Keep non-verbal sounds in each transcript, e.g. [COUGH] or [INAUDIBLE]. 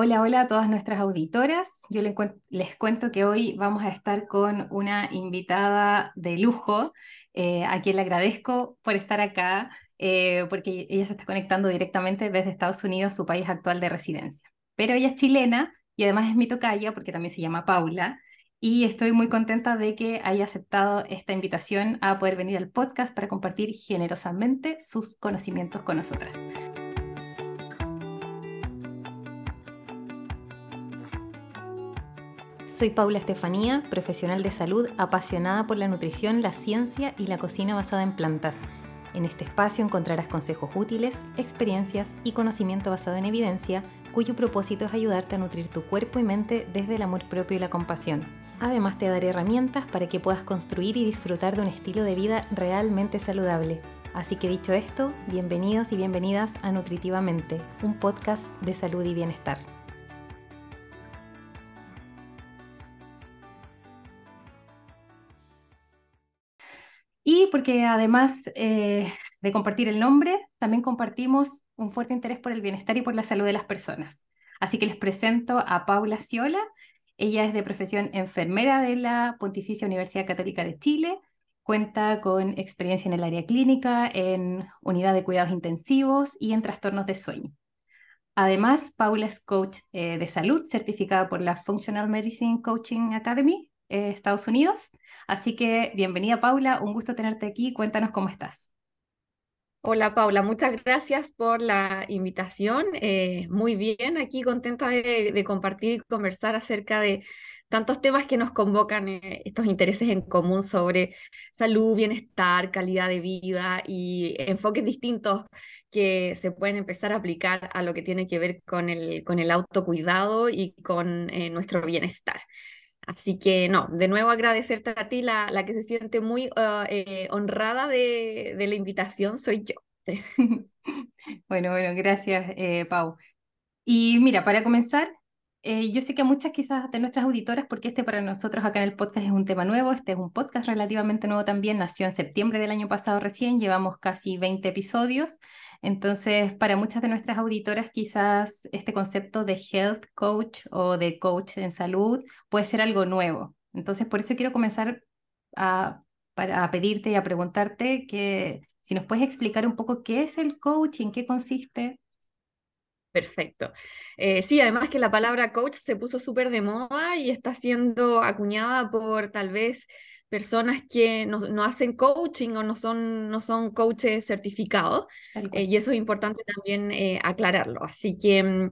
Hola, hola a todas nuestras auditoras. Yo les cuento que hoy vamos a estar con una invitada de lujo, eh, a quien le agradezco por estar acá, eh, porque ella se está conectando directamente desde Estados Unidos, su país actual de residencia. Pero ella es chilena y además es mi tocaya, porque también se llama Paula, y estoy muy contenta de que haya aceptado esta invitación a poder venir al podcast para compartir generosamente sus conocimientos con nosotras. Soy Paula Estefanía, profesional de salud apasionada por la nutrición, la ciencia y la cocina basada en plantas. En este espacio encontrarás consejos útiles, experiencias y conocimiento basado en evidencia, cuyo propósito es ayudarte a nutrir tu cuerpo y mente desde el amor propio y la compasión. Además te daré herramientas para que puedas construir y disfrutar de un estilo de vida realmente saludable. Así que dicho esto, bienvenidos y bienvenidas a Nutritivamente, un podcast de salud y bienestar. Y porque además eh, de compartir el nombre, también compartimos un fuerte interés por el bienestar y por la salud de las personas. Así que les presento a Paula Ciola. Ella es de profesión enfermera de la Pontificia Universidad Católica de Chile. Cuenta con experiencia en el área clínica, en unidad de cuidados intensivos y en trastornos de sueño. Además, Paula es coach eh, de salud certificada por la Functional Medicine Coaching Academy eh, Estados Unidos. Así que bienvenida Paula, un gusto tenerte aquí, cuéntanos cómo estás. Hola Paula, muchas gracias por la invitación. Eh, muy bien, aquí contenta de, compartir y conversar acerca de tantos temas que nos convocan eh, estos intereses en común sobre salud, bienestar, calidad de vida y enfoques distintos que se pueden empezar a aplicar a lo que tiene que ver con el, con el autocuidado y con nuestro bienestar. Así que no, de nuevo agradecerte a ti, la, la que se siente muy ah, eh, honrada de, de, la invitación soy yo. [LAUGHS] bueno, bueno, gracias, eh, Pau. Y mira, para comenzar, eh, yo sé que muchas quizás de nuestras auditoras, porque este para nosotros acá en el podcast es un tema nuevo, este es un podcast relativamente nuevo también, nació en septiembre del año pasado recién, llevamos casi 20 episodios, entonces para muchas de nuestras auditoras quizás este concepto de health coach o de coach en salud puede ser algo nuevo. Entonces por eso quiero comenzar a, a pedirte y a preguntarte que si nos puedes explicar un poco qué es el coach y en qué consiste. Perfecto. Eh, sí, además que la palabra coach se puso súper de moda y está siendo acuñada por tal vez personas que no, hacen coaching o no son, no son coaches certificados. Eh, y eso es importante también eh, aclararlo. Así que, mm,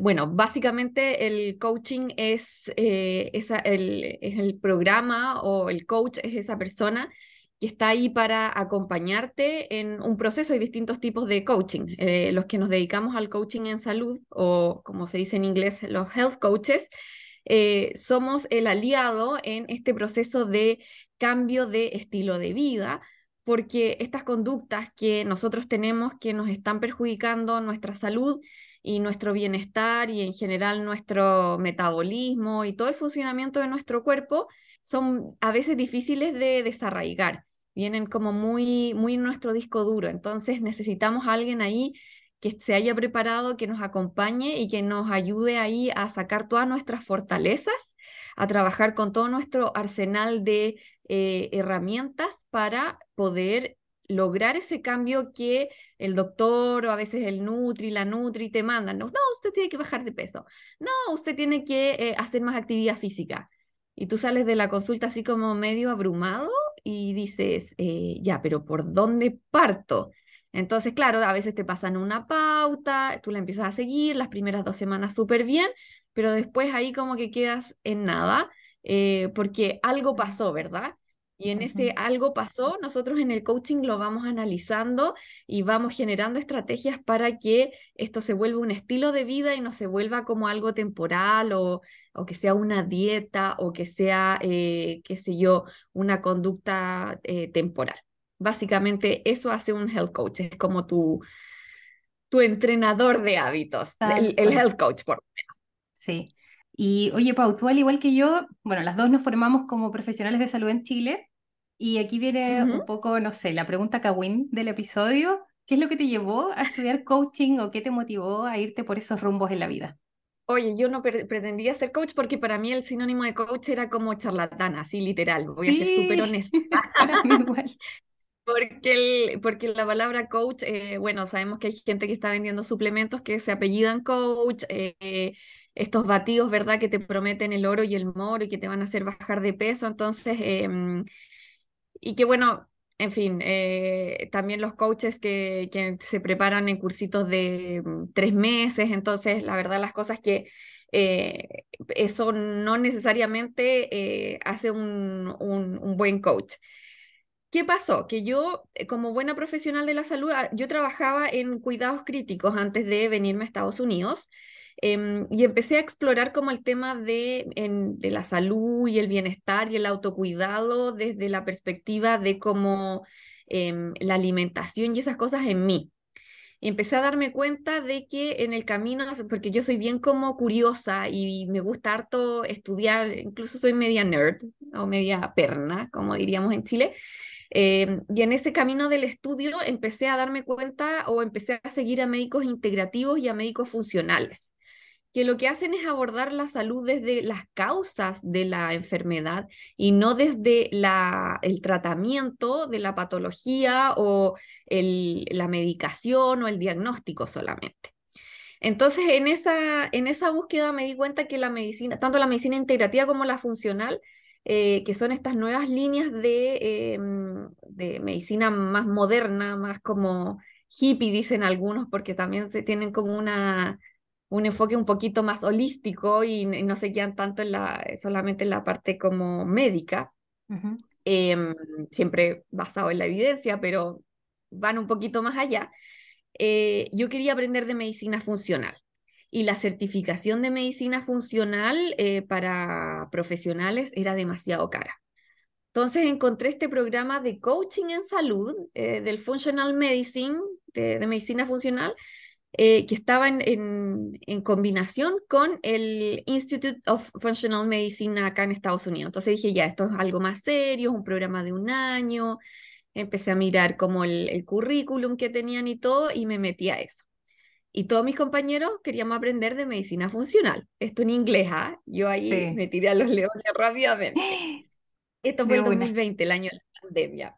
bueno, básicamente el coaching es, esa, el, es el programa o el coach es esa persona que está ahí para acompañarte en un proceso. Hay distintos tipos de coaching. Eh, los que nos dedicamos al coaching en salud, o como se dice en inglés, los health coaches, eh, somos el aliado en este proceso de cambio de estilo de vida, porque estas conductas que nosotros tenemos que nos están perjudicando nuestra salud y nuestro bienestar y en general nuestro metabolismo y todo el funcionamiento de nuestro cuerpo, son a veces difíciles de desarraigar, vienen como muy, muy en nuestro disco duro, entonces necesitamos a alguien ahí que se haya preparado, que nos acompañe y que nos ayude ahí a sacar todas nuestras fortalezas, a trabajar con todo nuestro arsenal de eh, herramientas para poder lograr ese cambio que el doctor o a veces el Nutri, la Nutri te mandan. No, usted tiene que bajar de peso. No, usted tiene que eh, hacer más actividad física y tú sales de la consulta así como medio abrumado y dices, eh, ya, pero ¿por dónde parto? Entonces, claro, a veces te pasan una pauta, tú la empiezas a seguir las primeras dos semanas súper bien, pero después ahí como que quedas en nada, eh, porque algo pasó, ¿verdad? Y en ese algo pasó, nosotros en el coaching lo vamos analizando y vamos generando estrategias para que esto se vuelva un estilo de vida y no se vuelva como algo temporal o, o que sea una dieta o que sea, eh, qué sé yo, una conducta eh, temporal. Básicamente eso hace un health coach, es como tu, tu entrenador de hábitos, el, health coach, por lo menos. Sí. Y oye, Pau, tú al igual que yo, bueno, las dos nos formamos como profesionales de salud en Chile. Y aquí viene un poco, no sé, la pregunta Kawin del episodio. ¿Qué es lo que te llevó a estudiar coaching o qué te motivó a irte por esos rumbos en la vida? Oye, yo no pretendía ser coach porque para mí el sinónimo de coach era como charlatana, así literal, voy a ser súper honesta. [LAUGHS] para mí igual. Porque, el, porque la palabra coach, eh, bueno, sabemos que hay gente que está vendiendo suplementos que se apellidan coach, eh, estos batidos, ¿verdad? Que te prometen el oro y el moro y que te van a hacer bajar de peso. Entonces, em, y que bueno, en fin, eh, también los coaches que, se preparan en cursitos de mm, tres meses. Entonces, la verdad, las cosas que eso no necesariamente hace un, un, buen coach. ¿Qué pasó? Que yo, eh, como buena profesional de la salud, ah, yo trabajaba en cuidados críticos antes de venirme a Estados Unidos em, y empecé a explorar como el tema de, de la salud y el bienestar y el autocuidado desde la perspectiva de cómo em, la alimentación y esas cosas en mí. Y empecé a darme cuenta de que en el camino, porque yo soy bien como curiosa y me gusta harto estudiar, incluso soy media nerd o media perna, como diríamos en Chile, Em, y en ese camino del estudio empecé a darme cuenta o empecé a seguir a médicos integrativos y a médicos funcionales, que lo que hacen es abordar la salud desde las causas de la enfermedad y no desde el tratamiento de la patología o la medicación o el diagnóstico solamente. Entonces, en esa, en esa búsqueda me di cuenta que la medicina, tanto la medicina integrativa como la funcional, eh, que son estas nuevas líneas de, em, de, medicina más moderna, más como hippie, dicen algunos, porque también se tienen como una, un enfoque un poquito más holístico y, no se quedan tanto en la, solamente en la parte como médica, em, siempre basado en la evidencia, pero van un poquito más allá. Eh, yo quería aprender de medicina funcional y la certificación de medicina funcional eh, para profesionales era demasiado cara. Entonces encontré este programa de coaching en salud eh, del Functional Medicine, de, medicina funcional, eh, que estaba en, en, combinación con el Institute of Functional Medicine acá en Estados Unidos. Entonces dije, ya, esto es algo más serio, es un programa de un año. Empecé a mirar como el, el currículum que tenían y todo y me metí a eso. Y todos mis compañeros queríamos aprender de medicina funcional. Esto en inglés, ¿ah? Yo ahí me tiré a los leones rápidamente. [GASPS] Esto fue el 2020, el año de la pandemia.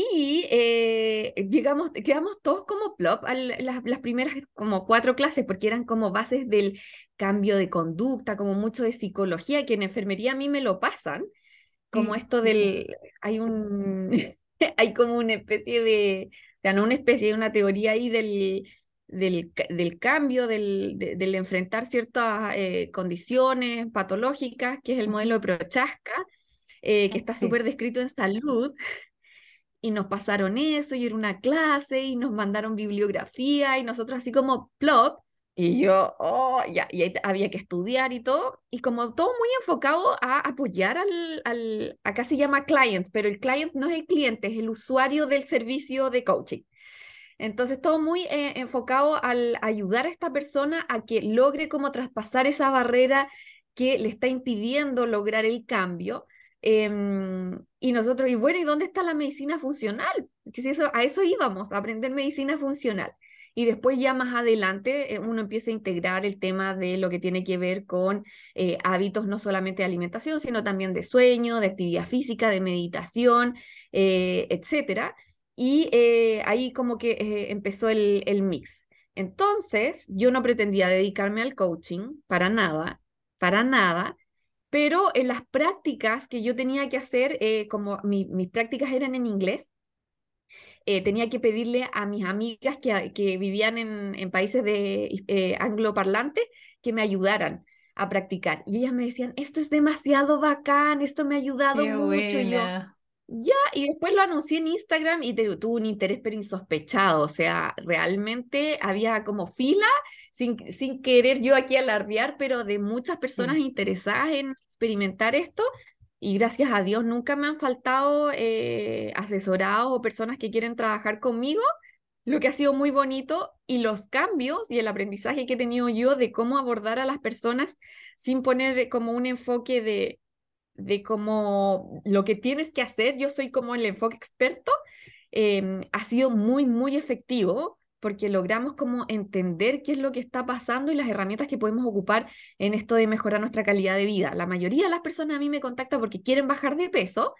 Y eh, llegamos, quedamos todos como plop a las, las, primeras como cuatro clases, porque eran como bases del cambio de conducta, como mucho de psicología, que en enfermería a mí me lo pasan, como esto del, hay un, [LAUGHS] hay como una especie de, o sea, no una especie, una teoría ahí del, del, del cambio, del, del, enfrentar ciertas eh, condiciones patológicas, que es el modelo de Prochaska, eh, que está súper descrito en salud. Y nos pasaron eso, y era una clase, y nos mandaron bibliografía, y nosotros así como plop, y yo, oh, ya, y había que estudiar y todo, y como todo muy enfocado a apoyar al, al, acá se llama client, pero el client no es el cliente, es el usuario del servicio de coaching. Entonces, todo muy eh, enfocado al ayudar a esta persona a que logre como traspasar esa barrera que le está impidiendo lograr el cambio. Em, y nosotros, y bueno, ¿y dónde está la medicina funcional? Que eso, a eso íbamos, a aprender medicina funcional. Y después ya más adelante eh, uno empieza a integrar el tema de lo que tiene que ver con eh, hábitos no solamente de alimentación, sino también de sueño, de actividad física, de meditación, etcétera y eh, ahí como que eh, empezó el, el mix. Entonces, yo no pretendía dedicarme al coaching para nada, para nada, pero en las prácticas que yo tenía que hacer, eh, como mis prácticas eran en inglés, tenía que pedirle a mis amigas que, que vivían en, en, países de angloparlantes que me ayudaran a practicar. Y ellas me decían, esto es demasiado bacán, esto me ha ayudado mucho. Y yo, ya, y después lo anuncié en Instagram y tuvo un interés pero insospechado, o sea, realmente había como fila, sin, sin querer yo aquí alardear, pero de muchas personas interesadas en experimentar esto, y gracias a Dios nunca me han faltado eh, asesorados o personas que quieren trabajar conmigo, lo que ha sido muy bonito, y los cambios y el aprendizaje que he tenido yo de cómo abordar a las personas sin poner como un enfoque de de cómo lo que tienes que hacer, yo soy como el enfoque experto, em, ha sido muy, muy efectivo porque logramos como entender qué es lo que está pasando y las herramientas que podemos ocupar en esto de mejorar nuestra calidad de vida. La mayoría de las personas a mí me contactan porque quieren bajar de peso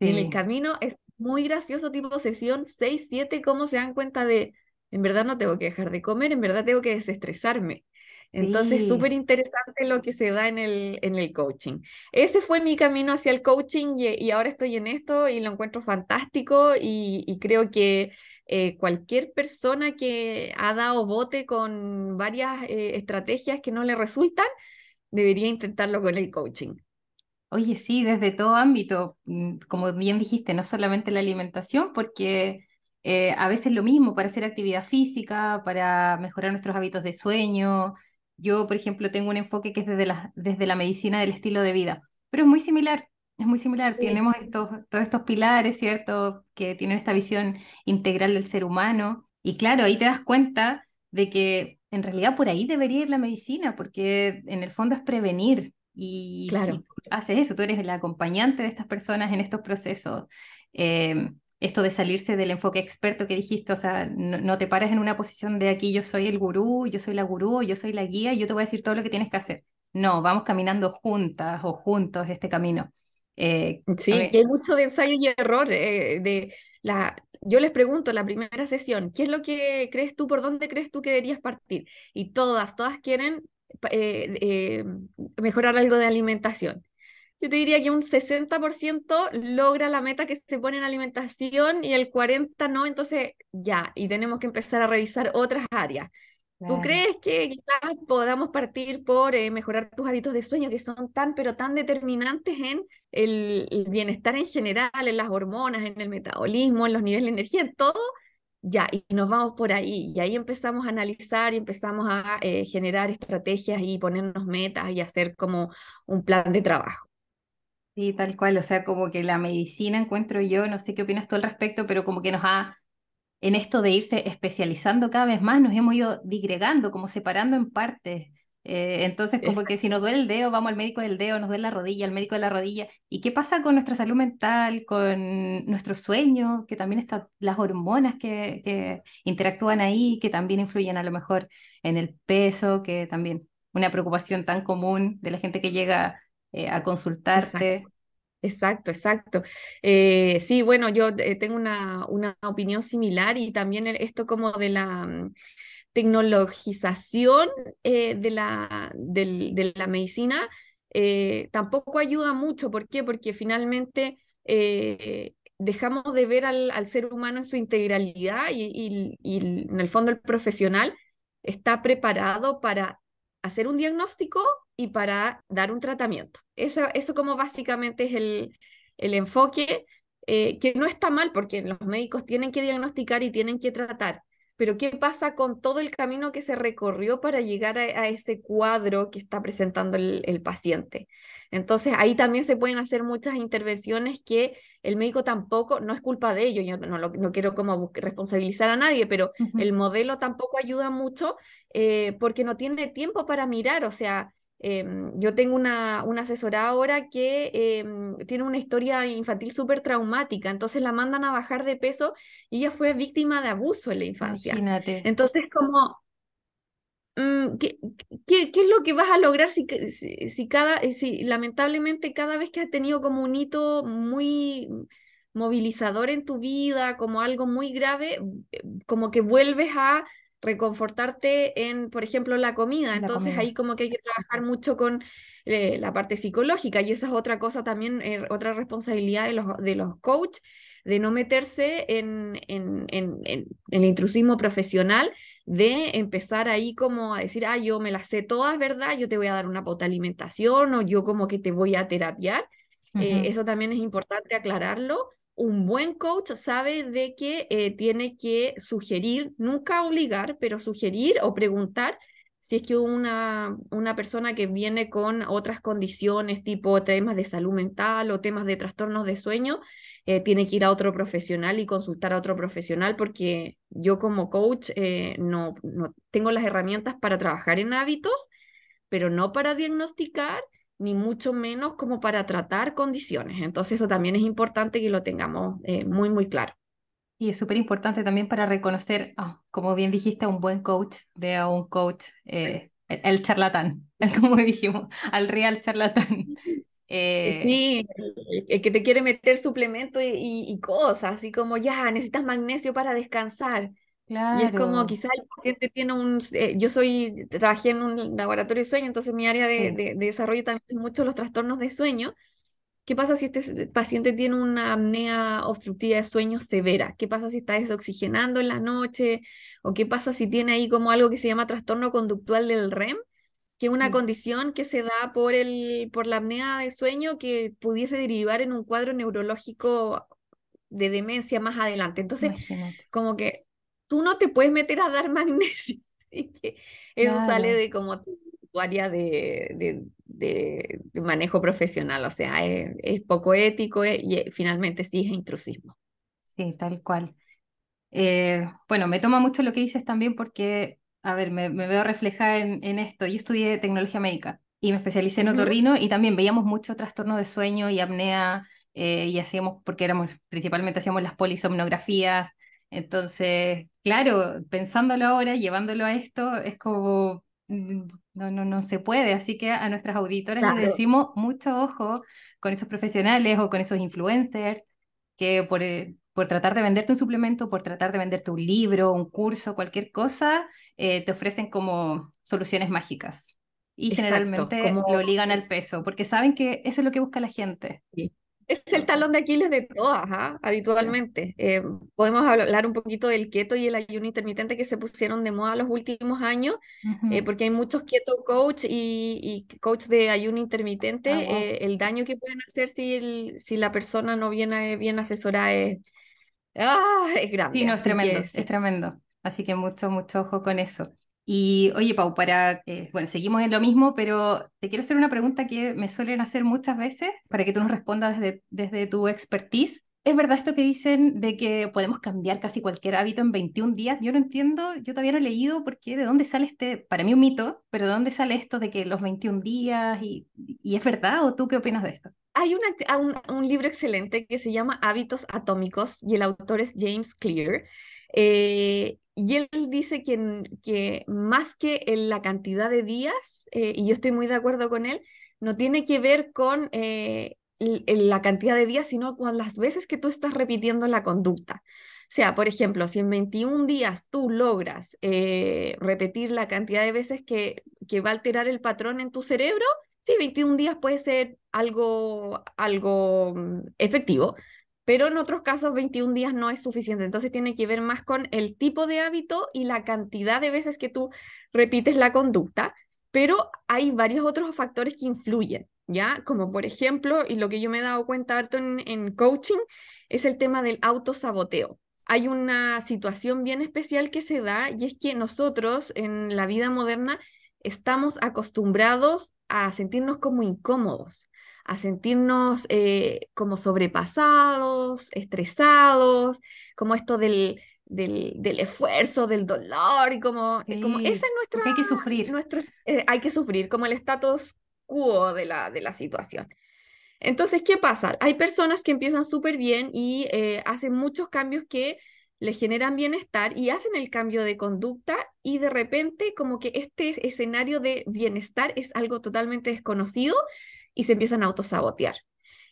en el camino es muy gracioso, tipo sesión 6, 7, cómo se dan cuenta de, en verdad no tengo que dejar de comer, en verdad tengo que desestresarme. Entonces, súper interesante lo que se da en el, en el coaching. Ese fue mi camino hacia el coaching y, ahora estoy en esto y lo encuentro fantástico y, creo que eh, cualquier persona que ha dado bote con varias eh, estrategias que no le resultan, debería intentarlo con el coaching. Oye, sí, desde todo ámbito, mm, como bien dijiste, no solamente la alimentación, porque eh, a veces lo mismo para hacer actividad física, para mejorar nuestros hábitos de sueño, yo, por ejemplo, tengo un enfoque que es desde la, desde la medicina del estilo de vida, pero es muy similar, es muy similar. Tenemos estos, todos estos pilares, ¿cierto?, que tienen esta visión integral del ser humano. Y claro, ahí te das cuenta de que en realidad por ahí debería ir la medicina, porque en el fondo es prevenir. Y, claro. haces eso, tú eres el acompañante de estas personas en estos procesos. Eh, esto de salirse del enfoque experto que dijiste, o sea, no, te pares en una posición de aquí yo soy el gurú, yo soy la gurú, yo soy la guía y yo te voy a decir todo lo que tienes que hacer. No, vamos caminando juntas o juntos este camino. Eh, sí, que hay mucho de ensayo y error. Eh, de la, yo les pregunto en la primera sesión, ¿qué es lo que crees tú, por dónde crees tú que deberías partir? Y todas, todas quieren eh, mejorar algo de alimentación yo te diría que un 60% logra la meta que se pone en alimentación y el 40% no, entonces ya, y tenemos que empezar a revisar otras áreas. ¿Tú crees que quizás podamos partir por eh, mejorar tus hábitos de sueño que son tan, pero tan determinantes en el, bienestar en general, en las hormonas, en el metabolismo, en los niveles de energía, en todo? Ya, y nos vamos por ahí, y ahí empezamos a analizar y empezamos a eh, generar estrategias y ponernos metas y hacer como un plan de trabajo. Sí, tal cual, o sea, como que la medicina encuentro yo, no sé qué opinas tú al respecto, pero como que nos ha, en esto de irse especializando cada vez más, nos hemos ido digregando, como separando en partes. Eh, entonces, como que si nos duele el dedo, vamos al médico del dedo, nos duele la rodilla, al médico de la rodilla. ¿Y qué pasa con nuestra salud mental, con nuestro sueño, que también están las hormonas que, que interactúan ahí, que también influyen a lo mejor en el peso, que también una preocupación tan común de la gente que llega eh, a consultarte. Exacto, exacto. Eh, sí, bueno, yo eh, tengo una, una, opinión similar y también esto como de la mm, tecnologización de, la, de la medicina tampoco ayuda mucho. ¿Por qué? Porque finalmente dejamos de ver al, al, ser humano en su integralidad y, y, y en el fondo el profesional está preparado para hacer un diagnóstico y para dar un tratamiento. Eso, eso como básicamente es el, el enfoque, eh, que no está mal porque los médicos tienen que diagnosticar y tienen que tratar, pero ¿qué pasa con todo el camino que se recorrió para llegar a, ese cuadro que está presentando el, paciente? Entonces ahí también se pueden hacer muchas intervenciones que el médico tampoco, no es culpa de ellos, yo no, no quiero como responsabilizar a nadie, pero el modelo tampoco ayuda mucho eh, porque no tiene tiempo para mirar, o sea, Em, yo tengo una, una asesora ahora que em, tiene una historia infantil súper traumática, entonces la mandan a bajar de peso y ella fue víctima de abuso en la infancia. Imagínate. Entonces, como, mm, ¿qué, qué, qué, es lo que vas a lograr si, si, cada, si lamentablemente cada vez que has tenido como un hito muy movilizador en tu vida, como algo muy grave, eh, como que vuelves a reconfortarte en, por ejemplo, la comida. Entonces ahí como que hay que [LAUGHS] trabajar mucho con eh, la parte psicológica y esa es otra cosa también, eh, otra responsabilidad de los, de los coaches, de no meterse en, en, en, en, el intrusismo profesional, de empezar ahí como a decir, ah, yo me las sé todas, ¿verdad? Yo te voy a dar una pauta de alimentación o yo como que te voy a terapiar. Eh, eso también es importante aclararlo un buen coach sabe de que eh, tiene que sugerir, nunca obligar, pero sugerir o preguntar si es que una, una persona que viene con otras condiciones, tipo temas de salud mental o temas de trastornos de sueño, eh, tiene que ir a otro profesional y consultar a otro profesional, porque yo como coach eh, no, no tengo las herramientas para trabajar en hábitos, pero no para diagnosticar ni mucho menos como para tratar condiciones. Entonces eso también es importante que lo tengamos eh, muy, muy claro. Y es súper importante también para reconocer, ah, como bien dijiste, a un buen coach de a un coach, eh, el, charlatán, [LAUGHS] como dijimos, al real charlatán. [LAUGHS] Eh, sí, el, que te quiere meter suplementos y, cosas, así como ya, necesitas magnesio para descansar. Claro. Y es como quizás el paciente tiene un, eh, yo soy, trabajé en un laboratorio de sueño, entonces mi área de, de, de desarrollo también es mucho los trastornos de sueño. ¿Qué pasa si este paciente tiene una apnea obstructiva de sueño severa? ¿Qué pasa si está desoxigenando en la noche? ¿O qué pasa si tiene ahí como algo que se llama trastorno conductual del REM? Que es una condición que se da por, el, por la apnea de sueño que pudiese derivar en un cuadro neurológico de demencia más adelante. Entonces, como que tú no te puedes meter a dar [LAUGHS] magnesio. que eso sale de como tu, área de, de, manejo profesional, o sea, es, poco ético eh, y eh, finalmente sí es intrusismo. Sí, tal cual. Eh, bueno, me toma mucho lo que dices también porque, a ver, me, veo reflejada en, en, esto. Yo estudié tecnología médica y me especialicé en otorrino y también veíamos mucho trastorno de sueño y apnea y hacíamos, porque éramos, principalmente hacíamos las polisomnografías. Entonces, claro, pensándolo ahora, llevándolo a esto, es como Mm, no, no, no se puede. Así que a nuestras auditoras les decimos mucho ojo con esos profesionales o con esos influencers que por, eh, por tratar de venderte un suplemento, por tratar de venderte un libro, un curso, cualquier cosa, eh, te ofrecen como soluciones mágicas. Y generalmente lo ligan al peso, porque saben que eso es lo que busca la gente. Es el talón de Aquiles de todas, ¿ah? habitualmente. Eh, podemos hablar un poquito del keto y el ayuno intermitente que se pusieron de moda los últimos años, eh, porque hay muchos keto coach y, coach de ayuno intermitente. Ah, eh, el daño que pueden hacer si, si la persona no viene bien asesorada es, ah, es grande. Sí, no, es tremendo, es tremendo. Así que mucho, mucho ojo con eso. Y oye, Pau, para, eh, bueno, seguimos en lo mismo, pero te quiero hacer una pregunta que me suelen hacer muchas veces para que tú nos respondas desde, desde tu expertise. ¿Es verdad esto que dicen de que podemos cambiar casi cualquier hábito en 21 días? Yo no entiendo, yo todavía no he leído por qué, de dónde sale este, para mí un mito, pero de dónde sale esto de que los 21 días y, y es verdad o tú qué opinas de esto? Hay un, un, libro excelente que se llama Hábitos Atómicos y el autor es James Clear. Eh, y él dice que, que más que en la cantidad de días, eh, y yo estoy muy de acuerdo con él, no tiene que ver con eh, la cantidad de días, sino con las veces que tú estás repitiendo la conducta. O sea, por ejemplo, si en 21 días tú logras repetir la cantidad de veces que, que va a alterar el patrón en tu cerebro, sí, 21 días puede ser algo, algo mm, efectivo, pero en otros casos 21 días no es suficiente. Entonces tiene que ver más con el tipo de hábito y la cantidad de veces que tú repites la conducta, pero hay varios otros factores que influyen, ¿ya? Como por ejemplo, y lo que yo me he dado cuenta harto en, en coaching, es el tema del autosaboteo. Hay una situación bien especial que se da y es que nosotros en la vida moderna estamos acostumbrados a sentirnos como incómodos a sentirnos eh, como sobrepasados, estresados, como esto del, del, esfuerzo, del dolor, y como, eh, como esa es nuestra... Hay que sufrir. Nuestro, eh, hay que sufrir, como el status quo de la, de la situación. Entonces, ¿qué pasa? Hay personas que empiezan súper bien y hacen muchos cambios que les generan bienestar y hacen el cambio de conducta y de repente como que este escenario de bienestar es algo totalmente desconocido y se empiezan a autosabotear.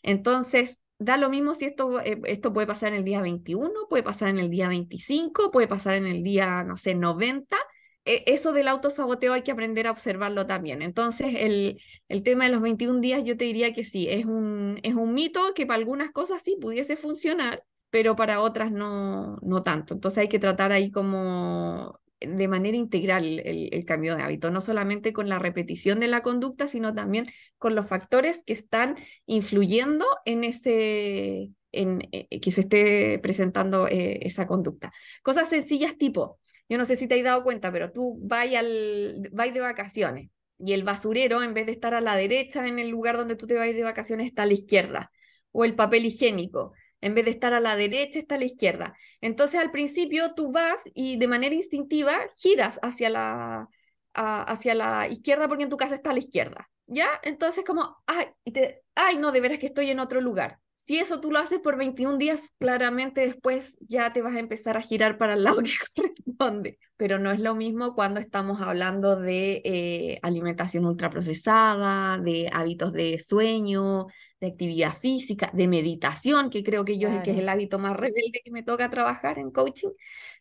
Entonces, da lo mismo si esto, eh, esto puede pasar en el día 21, puede pasar en el día 25, puede pasar en el día, no sé, 90. E, eso del autosaboteo hay que aprender a observarlo también. Entonces, el, el tema de los 21 días, yo te diría que sí, es un, es un mito que para algunas cosas sí pudiese funcionar, pero para otras no, no tanto. Entonces hay que tratar ahí como de manera integral el, cambio de hábito, no solamente con la repetición de la conducta, sino también con los factores que están influyendo en ese, en, eh, que se esté presentando eh, esa conducta. Cosas sencillas tipo, yo no sé si te has dado cuenta, pero tú vas de vacaciones y el basurero, en vez de estar a la derecha en el lugar donde tú te vas de vacaciones, está a la izquierda, o el papel higiénico en vez de estar a la derecha, está a la izquierda. Entonces al principio tú vas y de manera instintiva giras hacia la, hacia la izquierda porque en tu casa está a la izquierda. ¿Ya? Entonces como, ay, y te, ay, no, de veras que estoy en otro lugar. Si eso tú lo haces por 21 días, claramente después ya te vas a empezar a girar para el lado [LAUGHS] que corresponde. Pero no es lo mismo cuando estamos hablando de eh, alimentación ultraprocesada, de hábitos de sueño, de actividad física, de meditación, que creo que yo es, que es el hábito más rebelde que me toca trabajar en coaching.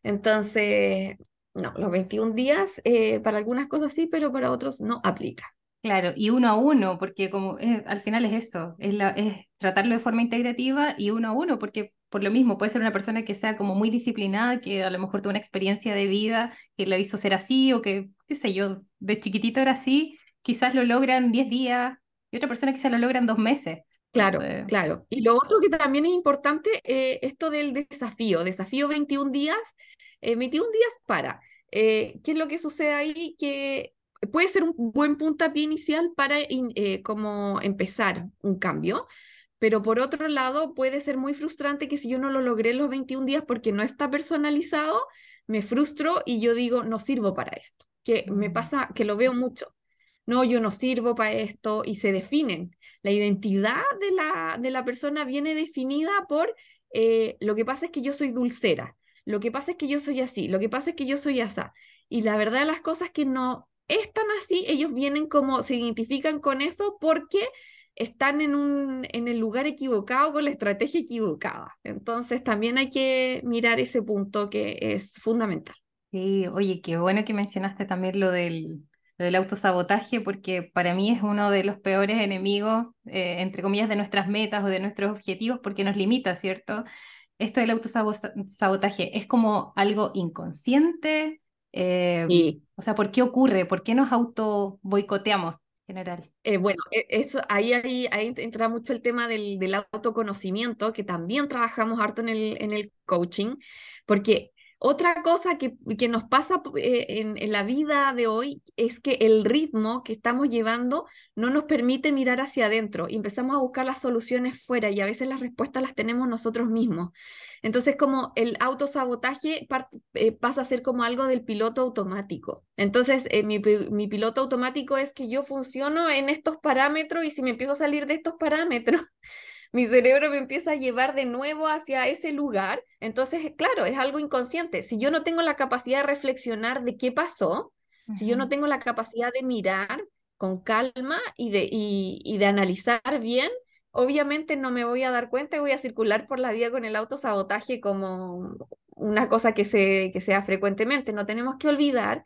Entonces, no, los 21 días eh, para algunas cosas sí, pero para otros no aplica. Claro, y uno a uno, porque como al final es eso, es, la, es tratarlo de forma integrativa y uno a uno, porque por lo mismo puede ser una persona que sea como muy disciplinada, que a lo mejor tuvo una experiencia de vida que la hizo ser así o que, qué sé yo, de chiquitito era así, quizás lo logran 10 días y otra persona quizás lo logran dos meses. Claro, claro. Y lo otro que también es importante, eh, esto del desafío, desafío 21 días, 21 eh, días para. Eh, ¿Qué es lo que sucede ahí? Que puede ser un buen puntapié inicial para eh, como empezar un cambio, pero por otro lado puede ser muy frustrante que si yo no lo logré los 21 días porque no está personalizado, me frustro y yo digo, no sirvo para esto, que me mm. pasa que lo veo mucho. No, yo no sirvo para esto y se definen. La identidad de la, de la persona viene definida por eh, lo que pasa es que yo soy dulcera, lo que pasa es que yo soy así, lo que pasa es que yo soy asa. Y la verdad de las cosas que no, están así, ellos vienen como, se identifican con eso porque están en, un, en el lugar equivocado con la estrategia equivocada. Entonces también hay que mirar ese punto que es fundamental. Sí, oye, qué bueno que mencionaste también lo del, del autosabotaje, porque para mí es uno de los peores enemigos, eh, entre comillas, de nuestras metas o de nuestros objetivos, porque nos limita, ¿cierto? Esto del autosabotaje es como algo inconsciente, eh, o sea, ¿por qué ocurre? ¿Por qué nos auto boicoteamos en general? Eh, bueno, e, eso, ahí, ahí, ahí, entra mucho el tema del, del, autoconocimiento, que también trabajamos harto en el, en el coaching, porque otra cosa que, que nos pasa eh, en, la vida de hoy es que el ritmo que estamos llevando no nos permite mirar hacia adentro y empezamos a buscar las soluciones fuera y a veces las respuestas las tenemos nosotros mismos. Entonces, como el autosabotaje eh, pasa a ser como algo del piloto automático. Entonces, eh, mi, mi piloto automático es que yo funciono en estos parámetros y si me empiezo a salir de estos parámetros, [LAUGHS] mi cerebro me empieza a llevar de nuevo hacia ese lugar. Entonces, claro, es algo inconsciente. Si yo no tengo la capacidad de reflexionar de qué pasó, si yo no tengo la capacidad de mirar con calma y de, y, de analizar bien, obviamente no me voy a dar cuenta y voy a circular por la vía con el autosabotaje como una cosa que, se, que sea frecuentemente. No tenemos que olvidar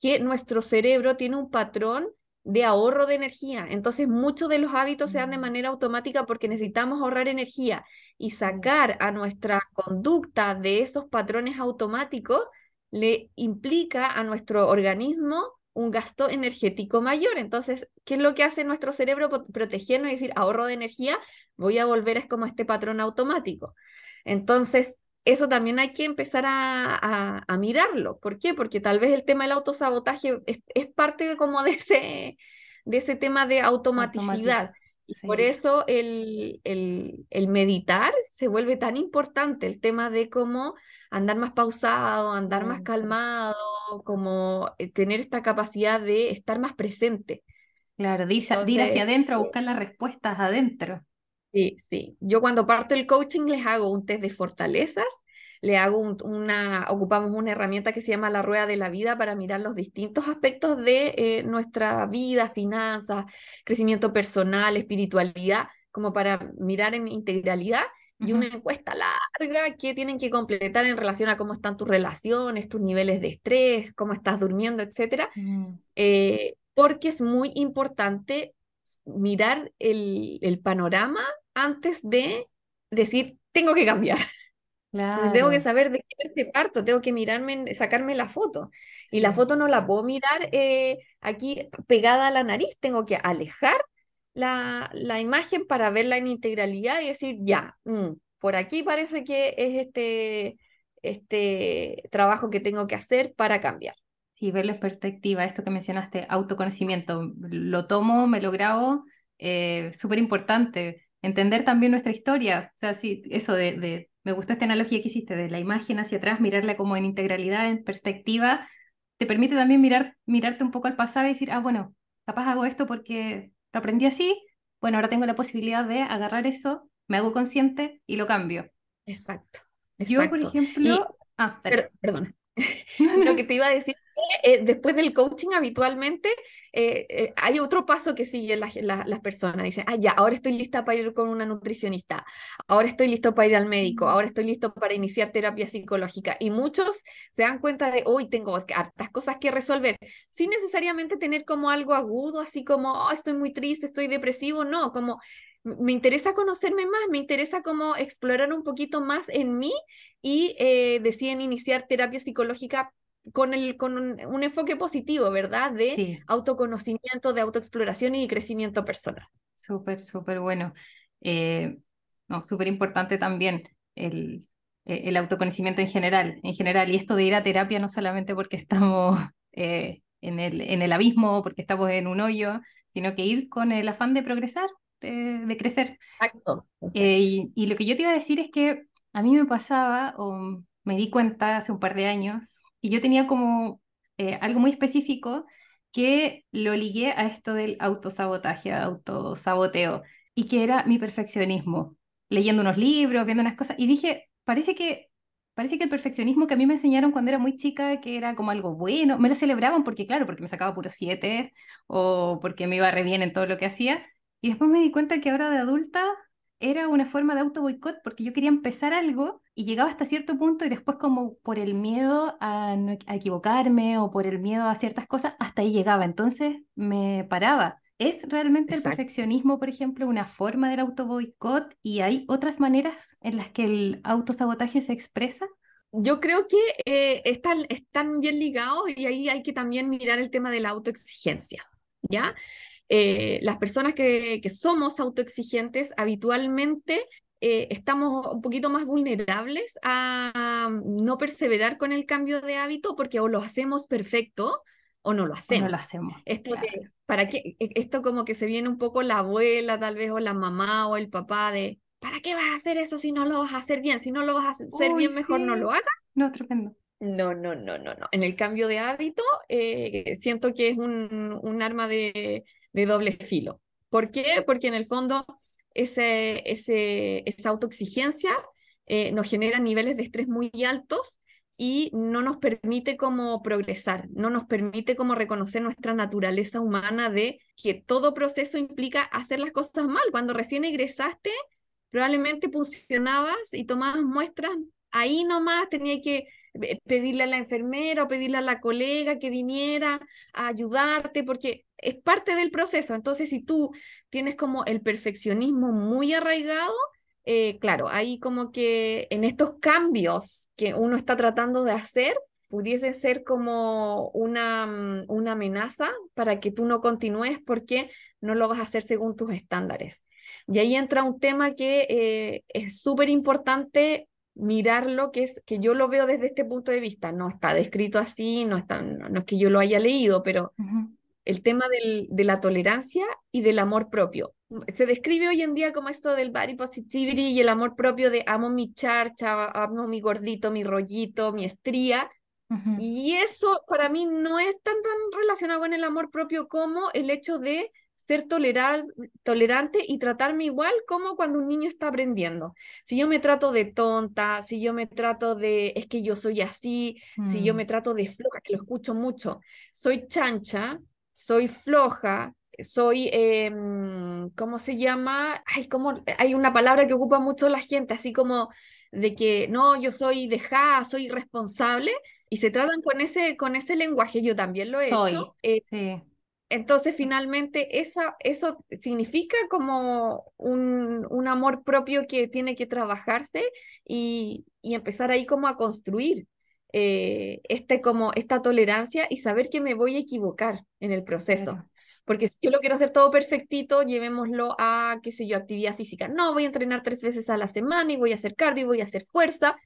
que nuestro cerebro tiene un patrón de ahorro de energía. Entonces, muchos de los hábitos se dan de mm. manera automática porque necesitamos ahorrar energía y sacar a nuestra conducta de esos patrones automáticos le implica a nuestro organismo un gasto energético mayor. Entonces, ¿qué es lo que hace nuestro cerebro protegiendo y decir ahorro de energía? Voy a volver a como este patrón automático. Entonces, eso también hay que empezar a, a, mirarlo. ¿Por qué? Porque tal vez el tema del autosabotaje es, es parte de, como de ese, de ese tema de automaticidad. Y por eso el, el, el, meditar se vuelve tan importante, el tema de cómo andar más pausado, andar más calmado, como eh, tener esta capacidad de estar más presente. Claro, de ir, hacia adentro, a eh, buscar las respuestas adentro. Sí, sí. Yo cuando parto el coaching les hago un test de fortalezas, le hago una, ocupamos una herramienta que se llama la rueda de la vida para mirar los distintos aspectos de eh, nuestra vida, finanzas, crecimiento personal, espiritualidad, como para mirar en integralidad y una encuesta larga que tienen que completar en relación a cómo están tus relaciones, tus niveles de estrés, cómo estás durmiendo, etcétera, mm. eh, porque es muy importante mirar el, el panorama antes de decir, tengo que cambiar. Tengo que saber de qué parto, tengo que mirarme, sacarme la foto. Y la foto no la puedo mirar eh, aquí pegada a la nariz, tengo que alejar la, la, imagen para verla en integralidad y decir, ya, mm, por aquí parece que es este, este trabajo que tengo que hacer para cambiar. Sí, verlo en perspectiva, esto que mencionaste, autoconocimiento, lo tomo, me lo grabo, eh, súper importante entender también nuestra historia. O sea, sí, eso de, de, me gustó esta analogía que hiciste, de la imagen hacia atrás, mirarla como en integralidad, en perspectiva, te permite también mirar, mirarte un poco al pasado y decir, ah, bueno, capaz hago esto porque lo aprendí así, bueno, ahora tengo la posibilidad de agarrar eso, me hago consciente y lo cambio. Exacto. Yo, por ejemplo... ah, perdona. [LAUGHS] Lo que te iba a decir, eh, después del coaching habitualmente eh, eh, hay otro paso que siguen las, las, personas. Dicen, ah, ya, ahora estoy lista para ir con una nutricionista, ahora estoy listo para ir al médico, ahora estoy listo para iniciar terapia psicológica. Y muchos se dan cuenta de, hoy tengo hartas cosas que resolver, sin necesariamente tener como algo agudo, así como, oh, estoy muy triste, estoy depresivo, no, como me interesa conocerme más, me interesa como explorar un poquito más en mí y eh, deciden iniciar terapia psicológica con, el, con un, enfoque positivo, ¿verdad? De autoconocimiento, de autoexploración y de crecimiento personal. Súper, súper bueno. Eh, no, súper importante también el, e, el, autoconocimiento en general, en general. Y esto de ir a terapia no solamente porque estamos [LAUGHS] eh, en, el, en el abismo, porque estamos en un hoyo, sino que ir con el afán de progresar, de, crecer. Exacto. Eh, y, lo que yo te iba a decir es que a mí me pasaba, o me di cuenta hace un par de años, y yo tenía como eh, algo muy específico que lo ligué a esto del autosabotaje, autosaboteo, y que era mi perfeccionismo, leyendo unos libros, viendo unas cosas, y dije, parece que parece que el perfeccionismo que a mí me enseñaron cuando era muy chica, que era como algo bueno, me lo celebraban porque, claro, porque me sacaba puro siete o porque me iba re bien en todo lo que hacía, y después me di cuenta que ahora de adulta era una forma de auto boicot porque yo quería empezar algo y llegaba hasta cierto punto y después como por el miedo a, equivocarme o por el miedo a ciertas cosas, hasta ahí llegaba. Entonces me paraba. ¿Es realmente el perfeccionismo, por ejemplo, una forma del auto boicot y hay otras maneras en las que el autosabotaje se expresa? Yo creo que eh, están, están bien ligados y ahí hay que también mirar el tema de la autoexigencia, ¿ya? Eh, las personas que, somos autoexigentes habitualmente eh, estamos un poquito más vulnerables a no perseverar con el cambio de hábito porque o lo hacemos perfecto o no lo hacemos. no lo hacemos. Esto, ¿para qué? E, esto como que se viene un poco la abuela tal vez o la mamá o el papá de ¿para qué vas a hacer eso si no lo vas a hacer bien? Si no lo vas a hacer bien, mejor no lo hagas. No, tremendo. No, no, no, no, no. En el cambio de hábito, eh, siento que es un, un arma de, de doble filo. ¿Por qué? Porque en el fondo ese, ese, esa autoexigencia eh, nos genera niveles de estrés muy altos y no nos permite como progresar, no nos permite como reconocer nuestra naturaleza humana de que todo proceso implica hacer las cosas mal. Cuando recién egresaste, probablemente funcionabas y tomabas muestras, ahí nomás tenía que pedirle a la enfermera o pedirle a la colega que viniera a ayudarte, porque es parte del proceso. Entonces, si tú tienes como el perfeccionismo muy arraigado, eh, claro, ahí como que en estos cambios que uno está tratando de hacer, pudiese ser como una, mm, una amenaza para que tú no continúes porque no lo vas a hacer según tus estándares. Y ahí entra un tema que eh, es súper importante mirarlo, que es que yo lo veo desde este punto de vista. No está descrito así, no, está, no, es que yo lo haya leído, pero el tema del, de la tolerancia y del amor propio. Se describe hoy en día como esto del body positivity y el amor propio de amo mi charcha, amo mi gordito, mi rollito, mi estría. Y eso para mí no es tan, tan relacionado con el amor propio como el hecho de ser tolerar, tolerante y tratarme igual como cuando un niño está aprendiendo. Si yo me trato de tonta, si yo me trato de, es que yo soy así, si yo me mm. trato de floja, que lo escucho mucho, soy chancha, soy floja, soy, em, ¿cómo se llama? Ay, como, hay una palabra que ocupa mucho la gente, así como de que no, yo soy dejada, soy irresponsable, y se tratan con ese, con ese lenguaje, yo también lo he hecho. Eh, sí. Entonces, finalmente, esa, eso significa como un, un, amor propio que tiene que trabajarse y, y empezar ahí como a construir eh, este, como esta tolerancia y saber que me voy a equivocar en el proceso. Porque si yo lo quiero hacer todo perfectito, llevémoslo a, qué sé yo, actividad física. No, voy a entrenar tres veces a la semana y voy a hacer cardio y voy a hacer fuerza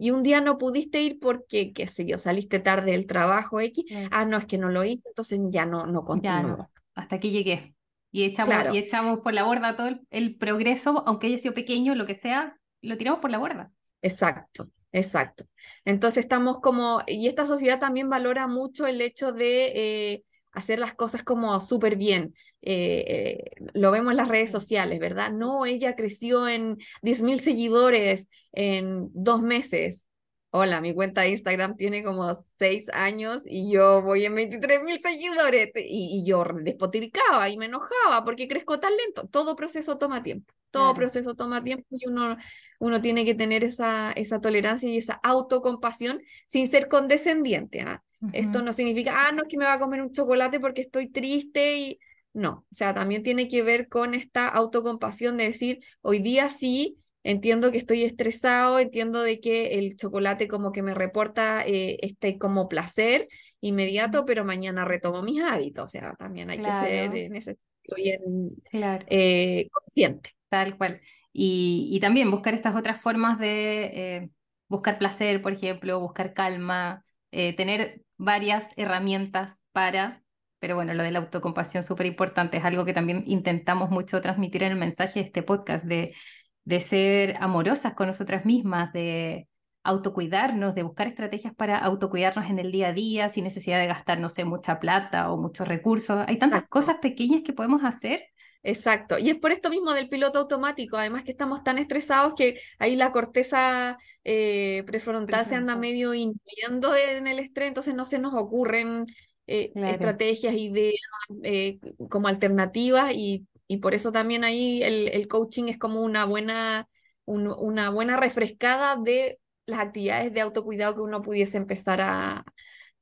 y un día no pudiste ir porque, qué sé yo, saliste tarde del trabajo X, ah, no, es que no lo hice, entonces ya no, no continúo. Hasta aquí llegué. Y echamos, y echamos por la borda todo el, progreso, aunque haya sido pequeño, lo que sea, lo tiramos por la borda. Exacto, exacto. Entonces estamos como, y esta sociedad también valora mucho el hecho de, eh, hacer las cosas como súper bien. Eh, eh, lo vemos en las redes sociales, ¿verdad? No, ella creció en 10.000 seguidores en dos meses. Hola, mi cuenta de Instagram tiene como seis años y yo voy en 23 mil seguidores y, y, yo despotricaba y me enojaba porque crezco tan lento. Todo proceso toma tiempo, todo proceso toma tiempo y uno, uno tiene que tener esa, esa tolerancia y esa autocompasión sin ser condescendiente. Esto no significa, ah, no es que me va a comer un chocolate porque estoy triste y no, o sea, también tiene que ver con esta autocompasión de decir, hoy día sí Entiendo que estoy estresado, entiendo de que el chocolate como que me reporta eh, este como placer inmediato, pero mañana retomo mis hábitos. O sea, también hay que ser en ese bien eh, consciente. Tal cual. Y, y, también buscar estas otras formas de eh, buscar placer, por ejemplo, buscar calma, tener varias herramientas para pero bueno, lo de la autocompasión súper importante, es algo que también intentamos mucho transmitir en el mensaje de este podcast, de de ser amorosas con nosotras mismas, de autocuidarnos, de buscar estrategias para autocuidarnos en el día a día sin necesidad de gastar, no sé, mucha plata o muchos recursos. Hay tantas cosas pequeñas que podemos hacer. Exacto, y es por esto mismo del piloto automático, además que estamos tan estresados que ahí la corteza eh, prefrontal se anda medio inhibiendo en el estrés, entonces no se nos ocurren eh, estrategias, ideas eh, como alternativas y y por eso también ahí el, el coaching es como una buena, una buena refrescada de las actividades de autocuidado que uno pudiese empezar a,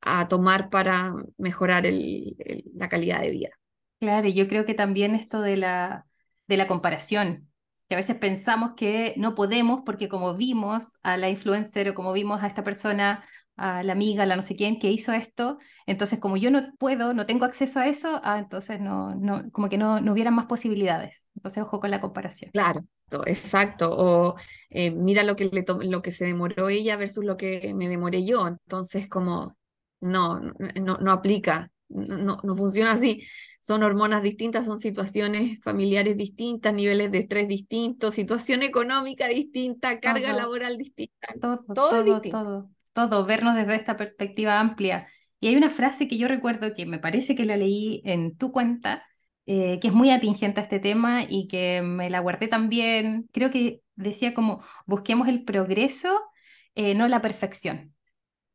a tomar para mejorar el, la calidad de vida. Claro, y yo creo que también esto de la, de la comparación, que a veces pensamos que no podemos porque como vimos a la influencer o como vimos a esta persona a la amiga, la no sé quién, que hizo esto, entonces como yo no puedo, no tengo acceso a eso, ah, entonces no, no, como que no, no hubieran más posibilidades. Entonces ojo con la comparación. Claro, exacto. O eh, mira lo que, le lo que se demoró ella versus lo que me demoré yo. Entonces como no, no, no aplica, no, no funciona así. Son hormonas distintas, son situaciones familiares distintas, niveles de estrés distintos, situación económica distinta, carga laboral distinta. Todo, todo, todo todo, vernos desde esta perspectiva amplia. Y hay una frase que yo recuerdo que me parece que la leí en tu cuenta, eh, que es muy atingente a este tema y que me la guardé también. Creo que decía como, busquemos el progreso, eh, no la perfección.